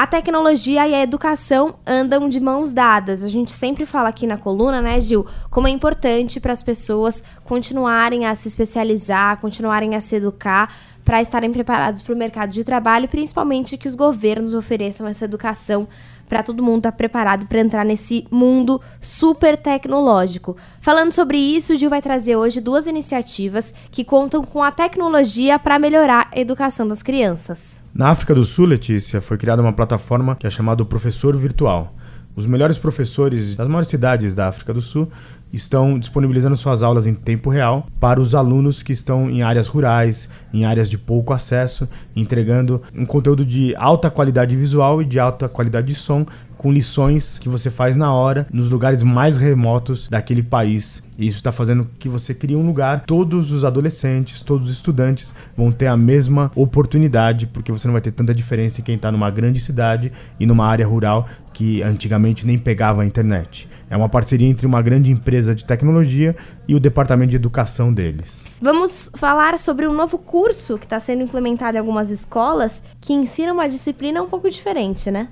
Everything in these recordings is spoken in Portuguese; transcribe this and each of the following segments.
A tecnologia e a educação andam de mãos dadas. A gente sempre fala aqui na coluna, né, Gil, como é importante para as pessoas continuarem a se especializar, continuarem a se educar para estarem preparados para o mercado de trabalho, principalmente que os governos ofereçam essa educação para todo mundo estar tá preparado para entrar nesse mundo super tecnológico. Falando sobre isso, o Gil vai trazer hoje duas iniciativas que contam com a tecnologia para melhorar a educação das crianças. Na África do Sul, Letícia, foi criada uma plataforma que é chamada Professor Virtual. Os melhores professores das maiores cidades da África do Sul estão disponibilizando suas aulas em tempo real para os alunos que estão em áreas rurais, em áreas de pouco acesso, entregando um conteúdo de alta qualidade visual e de alta qualidade de som com lições que você faz na hora nos lugares mais remotos daquele país. E isso está fazendo que você crie um lugar, todos os adolescentes, todos os estudantes vão ter a mesma oportunidade, porque você não vai ter tanta diferença em quem está numa grande cidade e numa área rural que antigamente nem pegava a internet. É uma parceria entre uma grande empresa de tecnologia e o departamento de educação deles. Vamos falar sobre um novo curso que está sendo implementado em algumas escolas que ensina uma disciplina um pouco diferente, né?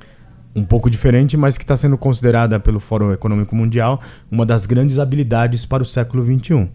um pouco diferente, mas que está sendo considerada pelo Fórum Econômico Mundial uma das grandes habilidades para o século XXI.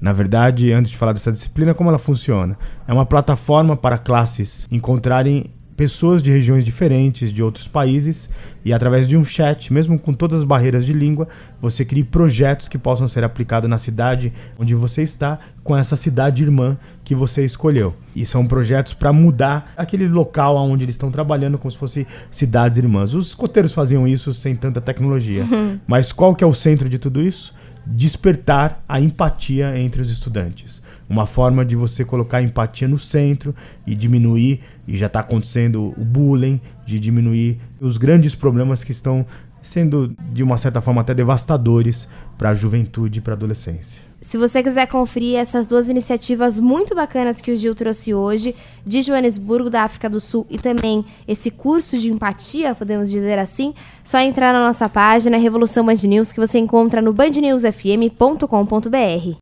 Na verdade, antes de falar dessa disciplina, como ela funciona? É uma plataforma para classes encontrarem pessoas de regiões diferentes, de outros países, e através de um chat, mesmo com todas as barreiras de língua, você cria projetos que possam ser aplicados na cidade onde você está, com essa cidade irmã que você escolheu. E são projetos para mudar aquele local onde eles estão trabalhando, como se fossem cidades irmãs. Os escoteiros faziam isso sem tanta tecnologia. Uhum. Mas qual que é o centro de tudo isso? Despertar a empatia entre os estudantes uma forma de você colocar a empatia no centro e diminuir, e já está acontecendo o bullying, de diminuir os grandes problemas que estão sendo, de uma certa forma, até devastadores para a juventude e para a adolescência. Se você quiser conferir essas duas iniciativas muito bacanas que o Gil trouxe hoje, de Joanesburgo, da África do Sul, e também esse curso de empatia, podemos dizer assim, só entrar na nossa página Revolução Band News, que você encontra no bandnewsfm.com.br.